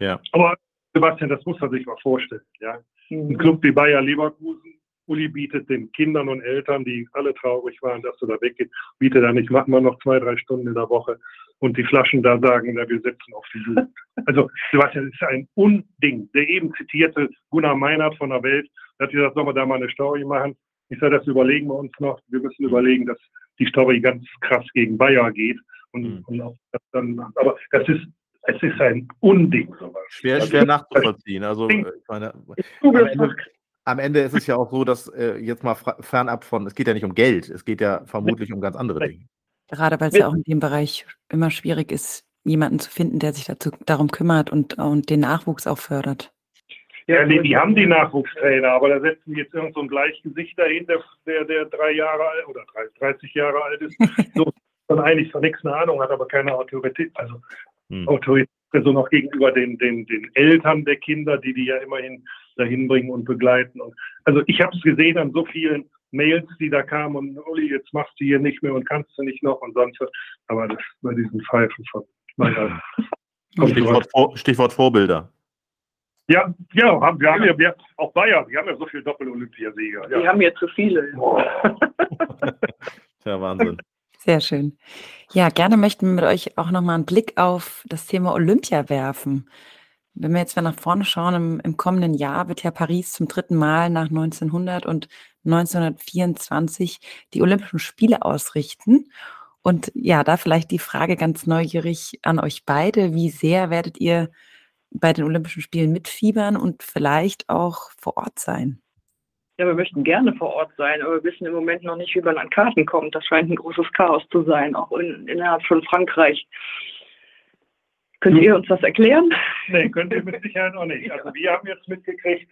Ja. Aber Sebastian, das muss man sich mal vorstellen. Ja? Mhm. Ein Club wie Bayer Leverkusen, Uli bietet den Kindern und Eltern, die alle traurig waren, dass du da weggehst, bietet dann, ich mache mal noch zwei, drei Stunden in der Woche und die Flaschen da sagen, na, wir setzen auf die Jugend. Also, Sebastian, das ist ein Unding. Der eben zitierte Gunnar Meinert von der Welt, hat gesagt, sollen wir da mal eine Story machen? Ich sage, das überlegen wir uns noch. Wir müssen überlegen, dass die Story ganz krass gegen Bayer geht. Und, mhm. und das dann, aber das ist, es ist ein Unding. Sowas. Schwer, also, schwer nachzuvollziehen. Also, ich meine, am Ende, am Ende ist es ja auch so, dass äh, jetzt mal fernab von, es geht ja nicht um Geld, es geht ja vermutlich um ganz andere Dinge. Gerade weil es ja auch in dem Bereich immer schwierig ist, jemanden zu finden, der sich dazu, darum kümmert und, und den Nachwuchs auch fördert. Ja, nee, die haben die Nachwuchstrainer, aber da setzen jetzt irgend so ein Gleichgesicht dahinter, der, der drei Jahre alt oder 30 Jahre alt ist, so und eigentlich von nichts eine Ahnung hat, aber keine Autorität, also hm. Autorität so noch gegenüber den, den, den Eltern der Kinder, die die ja immerhin dahin bringen und begleiten. Und, also ich habe es gesehen an so vielen Mails, die da kamen und Uli, jetzt machst du hier nicht mehr und kannst du nicht noch und sonst was. Aber das bei diesen Pfeifen von naja, Stichwort, Vor, Stichwort Vorbilder. Ja, ja, haben, wir haben ja wir, auch Bayern, die haben ja so viele Doppel-Olympiasieger. Ja. Die haben ja zu viele. Tja, Wahnsinn. Sehr schön. Ja, gerne möchten wir mit euch auch nochmal einen Blick auf das Thema Olympia werfen. Wenn wir jetzt mal nach vorne schauen, im, im kommenden Jahr wird ja Paris zum dritten Mal nach 1900 und 1924 die Olympischen Spiele ausrichten. Und ja, da vielleicht die Frage ganz neugierig an euch beide. Wie sehr werdet ihr bei den Olympischen Spielen mitfiebern und vielleicht auch vor Ort sein? Ja, wir möchten gerne vor Ort sein, aber wir wissen im Moment noch nicht, wie man an Karten kommt. Das scheint ein großes Chaos zu sein, auch in, innerhalb von Frankreich. Könnt ihr uns das erklären? Nee, könnt ihr mit Sicherheit auch nicht. Also wir haben jetzt mitgekriegt,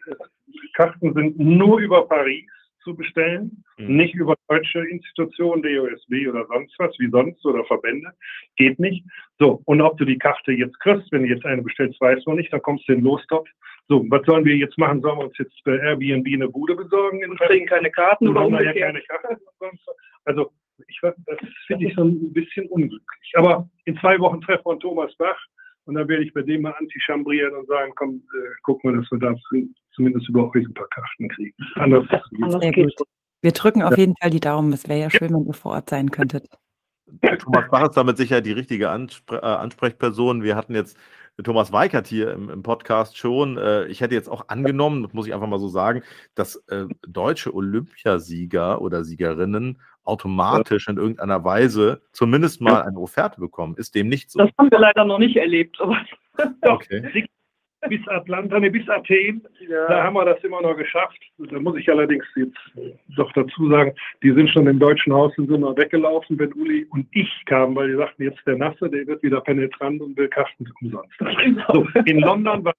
Karten sind nur über Paris zu bestellen, mhm. nicht über deutsche Institutionen, DOSB oder sonst was, wie sonst oder Verbände. Geht nicht. So, und ob du die Karte jetzt kriegst, wenn du jetzt eine bestellst, weißt du noch nicht, dann kommst du in den Lostopf. So, was sollen wir jetzt machen? Sollen wir uns jetzt bei Airbnb eine Bude besorgen? Und kriegen keine Karten oder ja keine Karten. Also, ich, das finde ich so ein bisschen unglücklich. Aber in zwei Wochen treffen wir Thomas Bach und dann werde ich bei dem mal antichambrieren und sagen, komm, äh, gucken wir, dass wir da zumindest über euch ein paar Karten kriegen. Anders, Sehr gut. Wir drücken auf ja. jeden Fall die Daumen. Es wäre ja schön, wenn ihr vor Ort sein könntet. Thomas Bach ist damit sicher die richtige Anspre äh, Ansprechperson. Wir hatten jetzt Thomas Weikert hier im, im Podcast schon. Äh, ich hätte jetzt auch angenommen, das muss ich einfach mal so sagen, dass äh, deutsche Olympiasieger oder Siegerinnen automatisch in irgendeiner Weise zumindest mal eine Offerte bekommen. Ist dem nicht so? Das haben wir leider noch nicht erlebt. Aber okay. Bis Atlanta, nee, bis Athen, ja. da haben wir das immer noch geschafft. Da muss ich allerdings jetzt doch dazu sagen, die sind schon im deutschen Haus und sind mal weggelaufen, wenn Uli und ich kamen, weil die sagten, jetzt der Nasse, der wird wieder penetrant und will Karten umsonst. So, in London war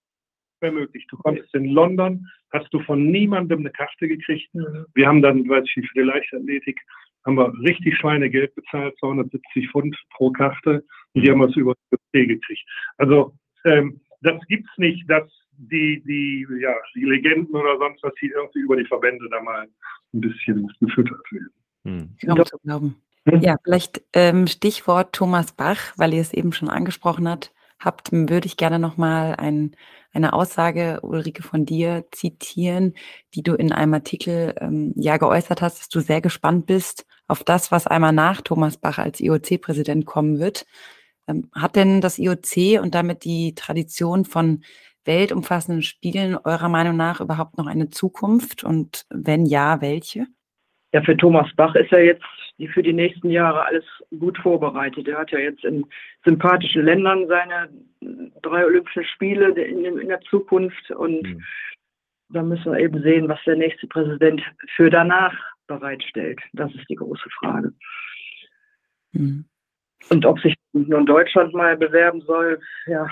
mehr möglich. Du konntest in London, hast du von niemandem eine Karte gekriegt. Wir haben dann, weiß ich nicht, für die Leichtathletik, haben wir richtig Schweinegeld bezahlt, 270 Pfund pro Karte. Und die haben wir es über die gekriegt. Also ähm, das gibt's nicht, dass die, die, ja, die Legenden oder sonst was hier irgendwie über die Verbände da mal ein bisschen gefüttert werden. Hm. Glauben zu glauben. Hm? Ja, vielleicht ähm, Stichwort Thomas Bach, weil ihr es eben schon angesprochen habt, habt würde ich gerne nochmal ein, eine Aussage, Ulrike, von dir zitieren, die du in einem Artikel ähm, ja geäußert hast, dass du sehr gespannt bist auf das, was einmal nach Thomas Bach als IOC-Präsident kommen wird. Ähm, hat denn das IOC und damit die Tradition von weltumfassenden Spielen eurer Meinung nach überhaupt noch eine Zukunft? Und wenn ja, welche? Ja, für Thomas Bach ist ja jetzt für die nächsten Jahre alles gut vorbereitet. Er hat ja jetzt in sympathischen Ländern seine drei Olympischen Spiele in, in der Zukunft und mhm. da müssen wir eben sehen, was der nächste Präsident für danach bereitstellt. Das ist die große Frage. Mhm. Und ob sich nun Deutschland mal bewerben soll, ja,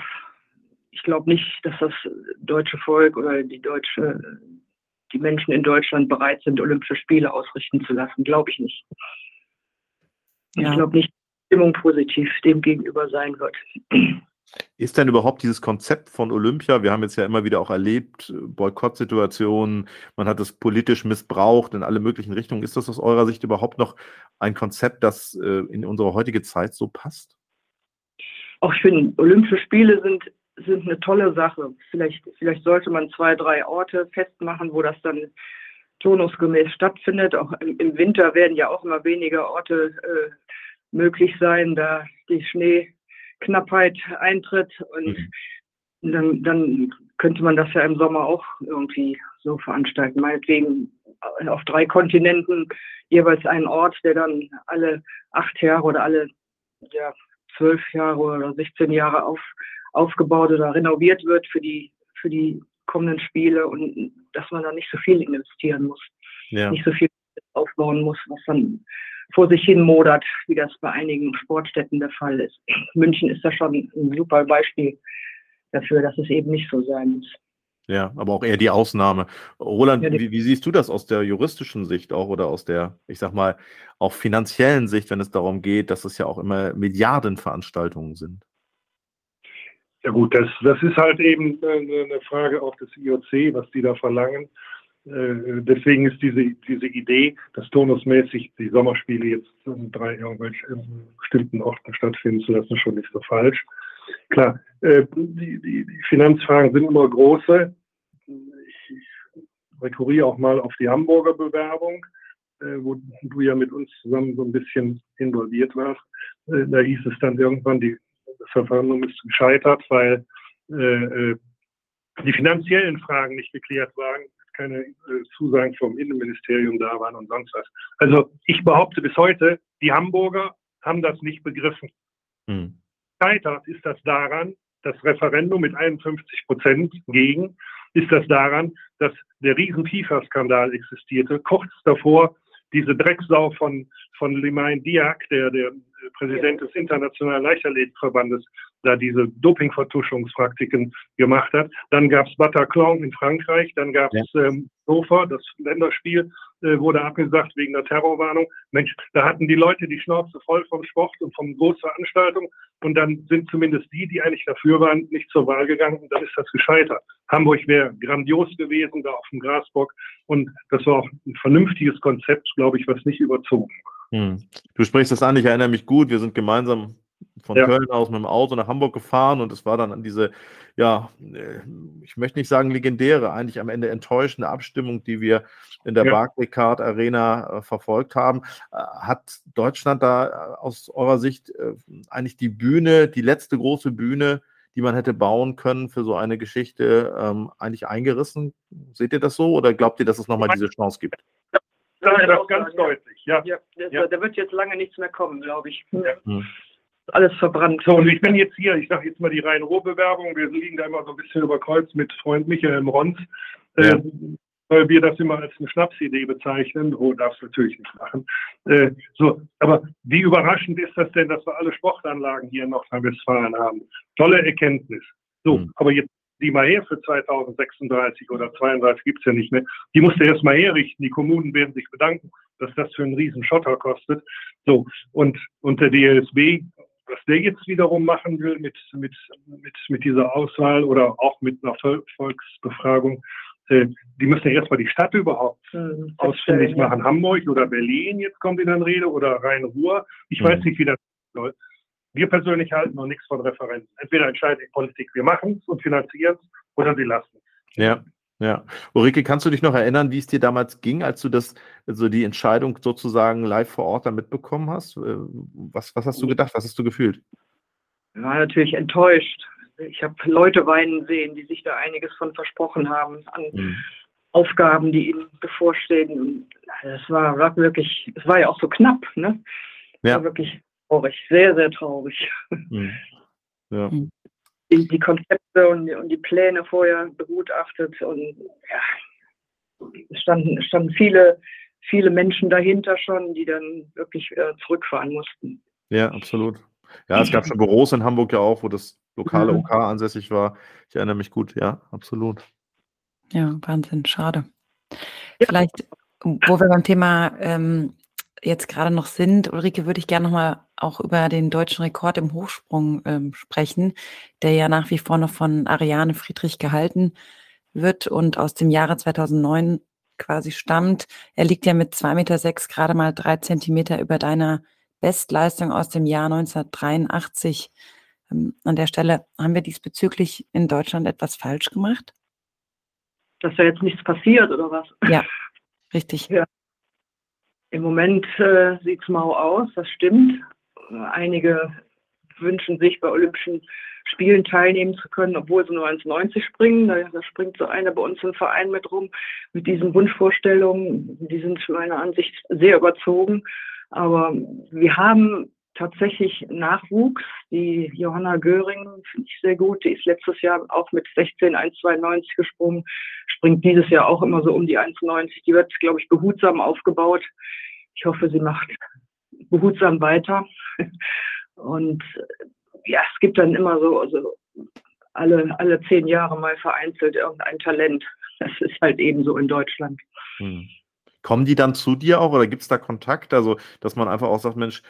ich glaube nicht, dass das deutsche Volk oder die deutsche, die Menschen in Deutschland bereit sind, Olympische Spiele ausrichten zu lassen. Glaube ich nicht. Ja. Ich glaube nicht, dass die Stimmung positiv dem gegenüber sein wird. Ist denn überhaupt dieses Konzept von Olympia, wir haben jetzt ja immer wieder auch erlebt, Boykottsituationen, man hat es politisch missbraucht in alle möglichen Richtungen. Ist das aus eurer Sicht überhaupt noch ein Konzept, das äh, in unsere heutige Zeit so passt? Auch ich finde, Olympische Spiele sind, sind eine tolle Sache. Vielleicht, vielleicht sollte man zwei, drei Orte festmachen, wo das dann turnusgemäß stattfindet. Auch im, Winter werden ja auch immer weniger Orte äh, möglich sein, da die Schneeknappheit eintritt. Und mhm. dann, dann könnte man das ja im Sommer auch irgendwie so veranstalten. Meinetwegen auf drei Kontinenten jeweils einen Ort, der dann alle acht Jahre oder alle ja, zwölf Jahre oder 16 Jahre auf, aufgebaut oder renoviert wird für die, für die kommenden Spiele und dass man da nicht so viel investieren muss, ja. nicht so viel aufbauen muss, was dann vor sich hin modert, wie das bei einigen Sportstätten der Fall ist. München ist da schon ein super Beispiel dafür, dass es eben nicht so sein muss. Ja, aber auch eher die Ausnahme. Roland, ja, wie, wie, siehst du das aus der juristischen Sicht auch oder aus der, ich sag mal, auch finanziellen Sicht, wenn es darum geht, dass es ja auch immer Milliardenveranstaltungen sind? Ja gut, das, das ist halt eben äh, eine Frage auch des IOC, was die da verlangen. Äh, deswegen ist diese, diese Idee, dass turnusmäßig die Sommerspiele jetzt in drei irgendwelchen bestimmten Orten stattfinden zu lassen, schon nicht so falsch. Klar, äh, die, die, die Finanzfragen sind immer große. Ich, rekurriere auch mal auf die Hamburger Bewerbung, wo du ja mit uns zusammen so ein bisschen involviert warst. Da hieß es dann irgendwann, die Verfahren ist gescheitert, weil äh, äh, die finanziellen Fragen nicht geklärt waren, keine äh, Zusagen vom Innenministerium da waren und sonst was. Also ich behaupte bis heute, die Hamburger haben das nicht begriffen. Hm. Gescheitert ist das daran, das Referendum mit 51 Prozent gegen, ist das daran, dass der riesen FIFA-Skandal existierte. Kurz davor diese Drecksau von, von Limain Diak, der, der Präsident des Internationalen Leichtathletikverbandes, da diese Dopingvertuschungspraktiken gemacht hat. Dann gab es Bataclan in Frankreich, dann gab es ja. ähm, Sofa, das Länderspiel äh, wurde abgesagt wegen der Terrorwarnung. Mensch, da hatten die Leute die Schnauze voll vom Sport und von Großveranstaltungen und dann sind zumindest die, die eigentlich dafür waren, nicht zur Wahl gegangen und dann ist das gescheitert. Hamburg wäre grandios gewesen, da auf dem Grasbock und das war auch ein vernünftiges Konzept, glaube ich, was nicht überzogen war. Hm. Du sprichst das an, ich erinnere mich gut. Wir sind gemeinsam von ja. Köln aus mit dem Auto nach Hamburg gefahren und es war dann an diese, ja, äh, ich möchte nicht sagen legendäre, eigentlich am Ende enttäuschende Abstimmung, die wir in der ja. Barclaycard Arena äh, verfolgt haben. Äh, hat Deutschland da äh, aus eurer Sicht äh, eigentlich die Bühne, die letzte große Bühne, die man hätte bauen können für so eine Geschichte, ähm, eigentlich eingerissen? Seht ihr das so oder glaubt ihr, dass es nochmal diese Chance gibt? sage das ganz deutlich. Ja. Ja, ja. Da wird jetzt lange nichts mehr kommen, glaube ich. Ja. Alles verbrannt. So, und ich bin jetzt hier, ich sage jetzt mal die Rhein-Ruhr-Bewerbung. Wir liegen da immer so ein bisschen über Kreuz mit Freund Michael Rons. Ja. Äh, weil wir das immer als eine Schnapsidee bezeichnen. Oh, darfst du natürlich nicht machen. Äh, so, aber wie überraschend ist das denn, dass wir alle Sportanlagen hier in Nordrhein-Westfalen haben? Tolle Erkenntnis. So, mhm. aber jetzt die mal her für 2036 oder 32 gibt es ja nicht mehr. Die musst du erst mal herrichten. Die Kommunen werden sich bedanken, dass das für einen riesen Schotter kostet. So, und, und der DLSB, was der jetzt wiederum machen will mit, mit, mit, mit dieser Auswahl oder auch mit einer Volksbefragung, äh, die müssen ja erstmal die Stadt überhaupt mhm, ausfindig machen. Ja. Hamburg oder Berlin, jetzt kommt in dann Rede, oder Rhein-Ruhr. Ich mhm. weiß nicht, wie das läuft. Wir persönlich halten noch nichts von Referenten. Entweder entscheidet die Politik, wir machen es und finanzieren es, oder sie lassen es. Ja, ja. Ulrike, kannst du dich noch erinnern, wie es dir damals ging, als du das, also die Entscheidung sozusagen live vor Ort dann mitbekommen hast? Äh, was, was hast du gedacht? Was hast du gefühlt? Ich war natürlich enttäuscht. Ich habe Leute weinen sehen, die sich da einiges von versprochen haben an mhm. Aufgaben, die ihnen bevorstehen. Es war, war wirklich, es war ja auch so knapp, ne? Ja. War wirklich traurig, sehr, sehr traurig. Mhm. Ja. Mhm. Die, die, Konzepte und die, und die Pläne vorher begutachtet und ja, es standen, standen viele, viele Menschen dahinter schon, die dann wirklich wieder zurückfahren mussten. Ja, absolut. Ja, es gab schon Büros in Hamburg ja auch, wo das lokale OK mhm. ansässig war. Ich erinnere mich gut, ja, absolut. Ja, Wahnsinn, schade. Ja. Vielleicht, wo wir beim Thema ähm, jetzt gerade noch sind, Ulrike, würde ich gerne nochmal auch über den deutschen Rekord im Hochsprung ähm, sprechen, der ja nach wie vor noch von Ariane Friedrich gehalten wird und aus dem Jahre 2009 quasi stammt. Er liegt ja mit 2,6 Meter sechs, gerade mal drei Zentimeter über deiner Bestleistung aus dem Jahr 1983. Ähm, an der Stelle haben wir diesbezüglich in Deutschland etwas falsch gemacht? Dass da jetzt nichts passiert oder was? Ja, richtig. Ja. Im Moment äh, sieht es mau aus, das stimmt. Einige wünschen sich bei Olympischen Spielen teilnehmen zu können, obwohl sie nur 1,90 springen. Da, da, springt so einer bei uns im Verein mit rum mit diesen Wunschvorstellungen. Die sind meiner Ansicht sehr überzogen. Aber wir haben tatsächlich Nachwuchs. Die Johanna Göring finde ich sehr gut. Die ist letztes Jahr auch mit 16 1,92 gesprungen, springt dieses Jahr auch immer so um die 1,90. Die wird, glaube ich, behutsam aufgebaut. Ich hoffe, sie macht behutsam weiter. Und ja, es gibt dann immer so, also alle, alle zehn Jahre mal vereinzelt irgendein Talent. Das ist halt eben so in Deutschland. Hm. Kommen die dann zu dir auch oder gibt es da Kontakt? Also, dass man einfach auch sagt, Mensch,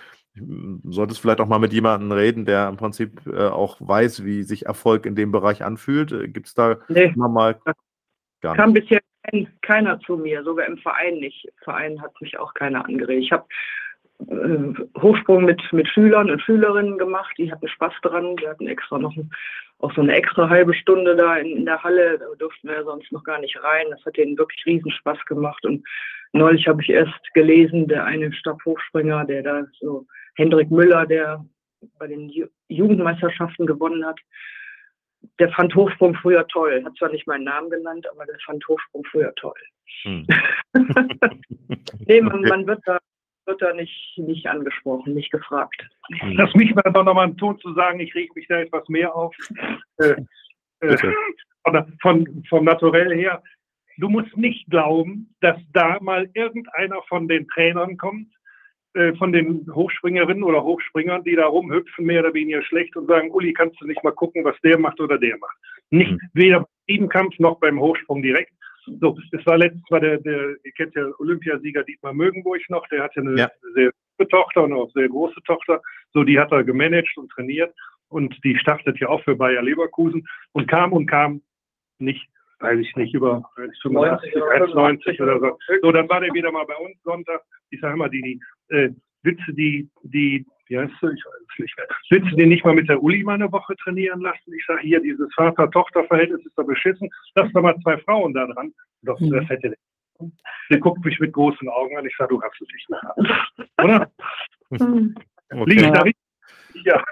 solltest vielleicht auch mal mit jemandem reden, der im Prinzip äh, auch weiß, wie sich Erfolg in dem Bereich anfühlt. Äh, Gibt es da nee, immer mal gar kam nicht? bisher kein, keiner zu mir, sogar im Verein nicht. Im Verein hat mich auch keiner angeregt. Ich habe äh, Hochsprung mit, mit Schülern und Schülerinnen gemacht, die hatten Spaß dran, die hatten extra noch auch so eine extra halbe Stunde da in, in der Halle, da durften wir sonst noch gar nicht rein. Das hat denen wirklich riesen Spaß gemacht und neulich habe ich erst gelesen, der eine Stabhochspringer, der da so Hendrik Müller, der bei den Jugendmeisterschaften gewonnen hat, der fand Hochsprung früher toll. Hat zwar nicht meinen Namen genannt, aber der fand Hochsprung früher toll. Hm. nee, man, man, wird da, wird da nicht, nicht angesprochen, nicht gefragt. Hm. Lass mich mal doch nochmal einen Ton zu sagen, ich reg mich da etwas mehr auf. Äh, äh, von, vom Naturell her. Du musst nicht glauben, dass da mal irgendeiner von den Trainern kommt äh, von den Hochspringerinnen oder Hochspringern, die da rumhüpfen, mehr oder weniger schlecht und sagen, Uli, kannst du nicht mal gucken, was der macht oder der macht. Nicht mhm. weder beim Siebenkampf noch beim Hochsprung direkt. So, es war letztes Mal der, der, ihr kennt ja Olympiasieger Dietmar Mögenburg noch, der hatte eine ja. sehr gute Tochter und auch sehr große Tochter. So, die hat er gemanagt und trainiert und die startet ja auch für Bayer Leverkusen und kam und kam nicht weiß ich nicht, über 85, 1,90 oder so. So, dann war der wieder mal bei uns Sonntag. Ich sage immer, die, die äh, Witze, die, die, wie heißt du? Ich weiß es nicht mehr. Willst du den nicht mal mit der Uli mal eine Woche trainieren lassen? Ich sage hier, dieses Vater-Tochter-Verhältnis ist doch beschissen. Lass doch mal zwei Frauen da dran. Doch, mhm. das hätte der. Der guckt mich mit großen Augen an. Ich sage, du hast es nicht mehr. Oder? Mhm. Okay. Liege ich da richtig? Ja.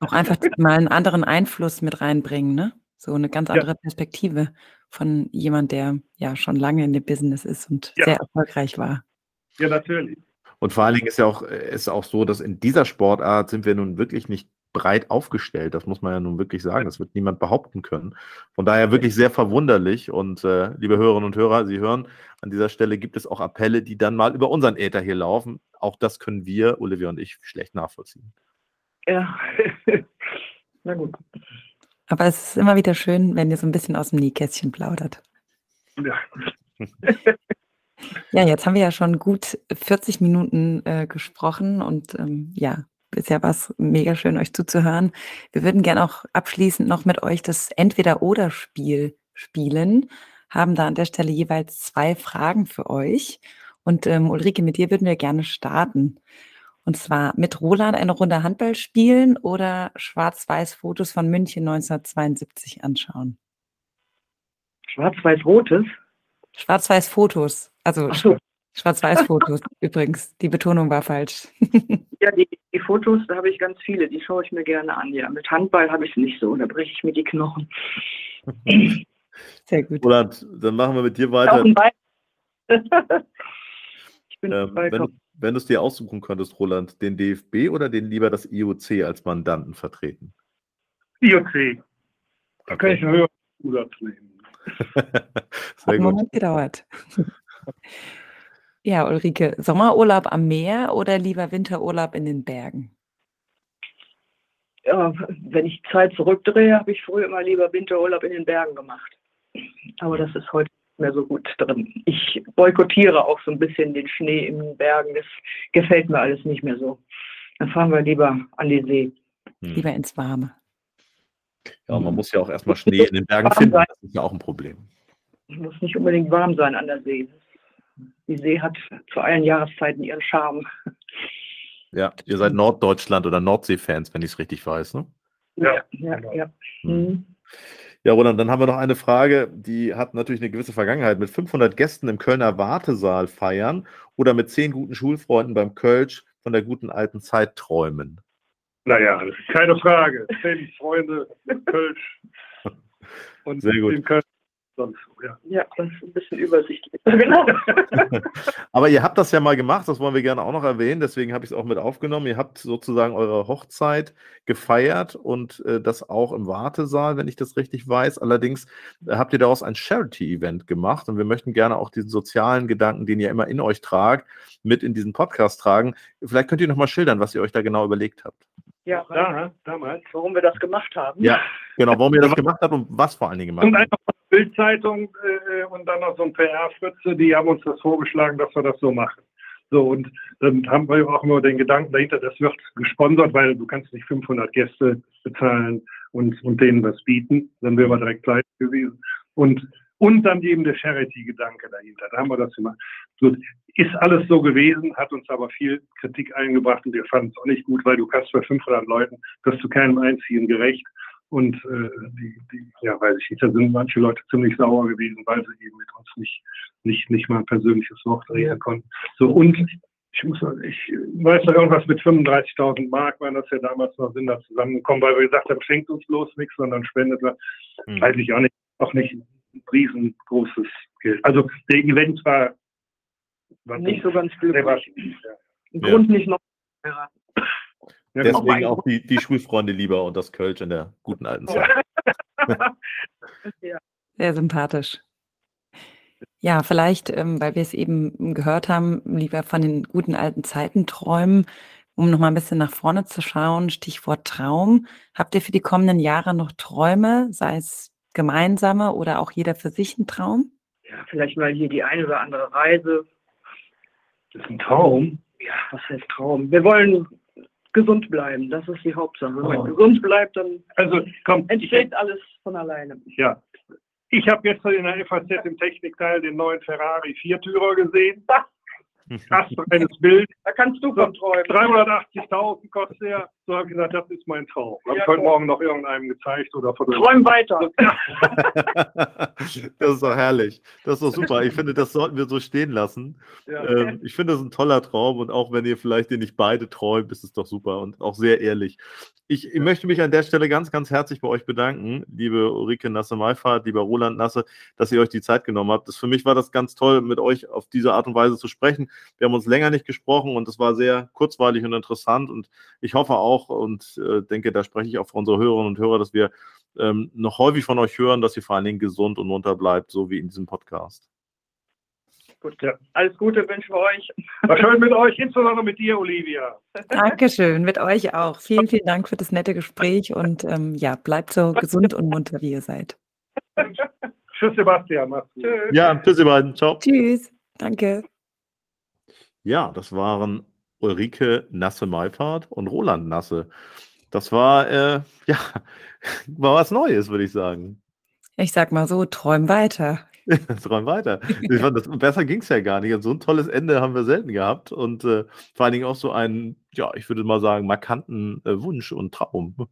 Auch einfach mal einen anderen Einfluss mit reinbringen, ne? So eine ganz andere ja. Perspektive von jemand, der ja schon lange in dem Business ist und ja. sehr erfolgreich war. Ja, natürlich. Und vor allen Dingen ist ja auch, äh, ist auch so, dass in dieser Sportart sind wir nun wirklich nicht breit aufgestellt. Das muss man ja nun wirklich sagen. Das wird niemand behaupten können. Von daher wirklich sehr verwunderlich. Und äh, liebe Hörerinnen und Hörer, Sie hören, an dieser Stelle gibt es auch Appelle, die dann mal über unseren Äther hier laufen. Auch das können wir, Olivia und ich, schlecht nachvollziehen. Ja, na gut. Aber es ist immer wieder schön, wenn ihr so ein bisschen aus dem Nähkästchen plaudert. Ja. ja, jetzt haben wir ja schon gut 40 Minuten äh, gesprochen und ähm, ja, bisher war es mega schön, euch zuzuhören. Wir würden gerne auch abschließend noch mit euch das Entweder-Oder-Spiel spielen, haben da an der Stelle jeweils zwei Fragen für euch. Und ähm, Ulrike, mit dir würden wir gerne starten. Und zwar mit Roland eine Runde Handball spielen oder Schwarz-Weiß-Fotos von München 1972 anschauen? Schwarz-Weiß-Rotes? Schwarz-Weiß-Fotos. Also so. Schwarz-Weiß-Fotos übrigens. Die Betonung war falsch. ja, die, die Fotos, da habe ich ganz viele. Die schaue ich mir gerne an. Ja, mit Handball habe ich es nicht so. Da breche ich mir die Knochen. Sehr gut. Roland, dann machen wir mit dir weiter. ich bin ähm, wenn, wenn du es dir aussuchen könntest, Roland, den DFB oder den lieber das IOC als Mandanten vertreten? IOC. Da okay. kann ich einen höheren Zusatz nehmen. Sehr gut. Moment gedauert. ja, Ulrike, Sommerurlaub am Meer oder lieber Winterurlaub in den Bergen? Ja, wenn ich Zeit zurückdrehe, habe ich früher immer lieber Winterurlaub in den Bergen gemacht. Aber das ist heute mehr so gut drin. Ich boykottiere auch so ein bisschen den Schnee in den Bergen. Das gefällt mir alles nicht mehr so. Dann fahren wir lieber an die See. Hm. Lieber ins Warme. Ja, man muss ja auch erstmal Schnee in den Bergen finden. Das ist ja auch ein Problem. Es muss nicht unbedingt warm sein an der See. Die See hat zu allen Jahreszeiten ihren Charme. Ja, ihr seid Norddeutschland oder Nordsee-Fans, wenn ich es richtig weiß, ne? Ja, ja, ja. ja. Hm. hm. Ja, Roland, dann haben wir noch eine Frage, die hat natürlich eine gewisse Vergangenheit. Mit 500 Gästen im Kölner Wartesaal feiern oder mit zehn guten Schulfreunden beim Kölsch von der guten alten Zeit träumen? Naja, keine Frage. Zehn Freunde, Kölsch und Sehr gut. Kölsch sonst ja. Ja, das ist ein bisschen übersichtlich. Genau. Aber ihr habt das ja mal gemacht, das wollen wir gerne auch noch erwähnen, deswegen habe ich es auch mit aufgenommen. Ihr habt sozusagen eure Hochzeit gefeiert und äh, das auch im Wartesaal, wenn ich das richtig weiß. Allerdings äh, habt ihr daraus ein Charity-Event gemacht und wir möchten gerne auch diesen sozialen Gedanken, den ihr immer in euch tragt, mit in diesen Podcast tragen. Vielleicht könnt ihr noch mal schildern, was ihr euch da genau überlegt habt. Ja, da, damals, warum wir das gemacht haben. Ja, genau, warum ihr das gemacht habt und was vor allen Dingen gemacht habt. Bildzeitung äh, und dann noch so ein PR-Fritze, die haben uns das vorgeschlagen, dass wir das so machen. So, und dann haben wir auch immer den Gedanken dahinter, das wird gesponsert, weil du kannst nicht 500 Gäste bezahlen und, und denen was bieten. Dann wären wir direkt pleite gewesen. Und, und dann eben der Charity-Gedanke dahinter. Da haben wir das gemacht. So, ist alles so gewesen, hat uns aber viel Kritik eingebracht und wir fanden es auch nicht gut, weil du kannst bei 500 Leuten, das zu keinem einzigen gerecht. Und äh, die, die, ja, weiß ich nicht, da sind manche Leute ziemlich sauer gewesen, weil sie eben mit uns nicht, nicht, nicht mal ein persönliches Wort reden konnten. So, und ich muss ich weiß noch irgendwas mit 35.000 Mark waren das ja damals noch, sind da zusammengekommen, weil wir gesagt haben, schenkt uns bloß nichts, sondern spendet was. Mhm. Weiß ich auch nicht, auch nicht riesengroßes Geld. Also der Event war, war nicht so ganz glücklich. Ja. Grund nicht noch heiraten. Ja, Deswegen auch die, die Schulfreunde lieber und das Kölsch in der guten alten Zeit. Sehr sympathisch. Ja, vielleicht, ähm, weil wir es eben gehört haben, lieber von den guten alten Zeiten träumen, um noch mal ein bisschen nach vorne zu schauen, Stichwort Traum. Habt ihr für die kommenden Jahre noch Träume, sei es gemeinsame oder auch jeder für sich ein Traum? Ja, vielleicht mal hier die eine oder andere Reise. Das ist ein Traum. Ja, was heißt Traum? Wir wollen gesund bleiben. Das ist die Hauptsache. Wenn man oh. gesund bleibt, dann also, komm, entsteht alles von alleine. Ja. Ich habe gestern in der FAZ im Technikteil den neuen Ferrari Viertürer gesehen. Astreines Bild. Da kannst du von träumen. 380.000 kostet er. So habe ich gesagt, das ist mein Traum. Habe ja, ich heute Morgen noch irgendeinem gezeigt oder von Träum weiter. das ist doch herrlich. Das ist doch super. Ich finde, das sollten wir so stehen lassen. Ja. Ähm, ich finde, das ist ein toller Traum und auch wenn ihr vielleicht den nicht beide träumt, ist es doch super und auch sehr ehrlich. Ich, ich möchte mich an der Stelle ganz, ganz herzlich bei euch bedanken, liebe Ulrike Nasse-Meifert, lieber Roland Nasse, dass ihr euch die Zeit genommen habt. Das, für mich war das ganz toll, mit euch auf diese Art und Weise zu sprechen. Wir haben uns länger nicht gesprochen und es war sehr kurzweilig und interessant und ich hoffe auch und äh, denke, da spreche ich auch für unsere Hörerinnen und Hörer, dass wir ähm, noch häufig von euch hören, dass ihr vor allen Dingen gesund und munter bleibt, so wie in diesem Podcast. Gut, ja. Alles Gute wünschen wir euch. War schön mit euch, insbesondere mit dir, Olivia. Dankeschön, mit euch auch. Vielen, vielen Dank für das nette Gespräch und ähm, ja, bleibt so gesund und munter, wie ihr seid. Tschüss, Sebastian. Mach's gut. Ja, tschüss, ihr beiden. Ciao. Tschüss. Danke. Ja, das waren Ulrike Nasse-Meipart und Roland Nasse. Das war, äh, ja, war was Neues, würde ich sagen. Ich sag mal so, träum weiter. träum weiter. Ich fand, das, besser ging es ja gar nicht. Und so ein tolles Ende haben wir selten gehabt. Und äh, vor allen Dingen auch so einen, ja, ich würde mal sagen, markanten äh, Wunsch und Traum.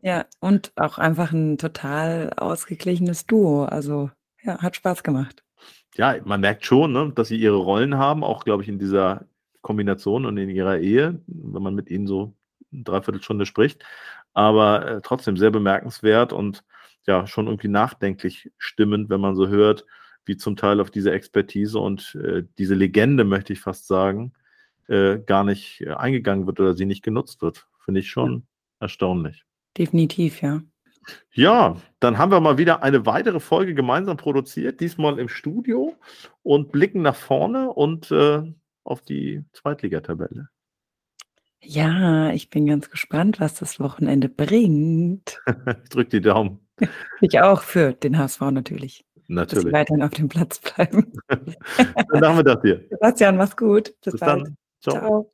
ja, und auch einfach ein total ausgeglichenes Duo. Also, ja, hat Spaß gemacht. Ja, man merkt schon, ne, dass sie ihre Rollen haben, auch, glaube ich, in dieser Kombination und in ihrer Ehe, wenn man mit ihnen so eine Dreiviertelstunde spricht. Aber äh, trotzdem sehr bemerkenswert und ja, schon irgendwie nachdenklich stimmend, wenn man so hört, wie zum Teil auf diese Expertise und äh, diese Legende, möchte ich fast sagen, äh, gar nicht äh, eingegangen wird oder sie nicht genutzt wird. Finde ich schon erstaunlich. Definitiv, ja. Ja, dann haben wir mal wieder eine weitere Folge gemeinsam produziert, diesmal im Studio und blicken nach vorne und äh, auf die Zweitligatabelle. Ja, ich bin ganz gespannt, was das Wochenende bringt. ich drücke die Daumen. Ich auch für den HSV natürlich. Natürlich. Dass weiterhin auf dem Platz bleiben. dann machen wir das hier. Sebastian, mach's gut. Bis, Bis dann. Ciao. Ciao.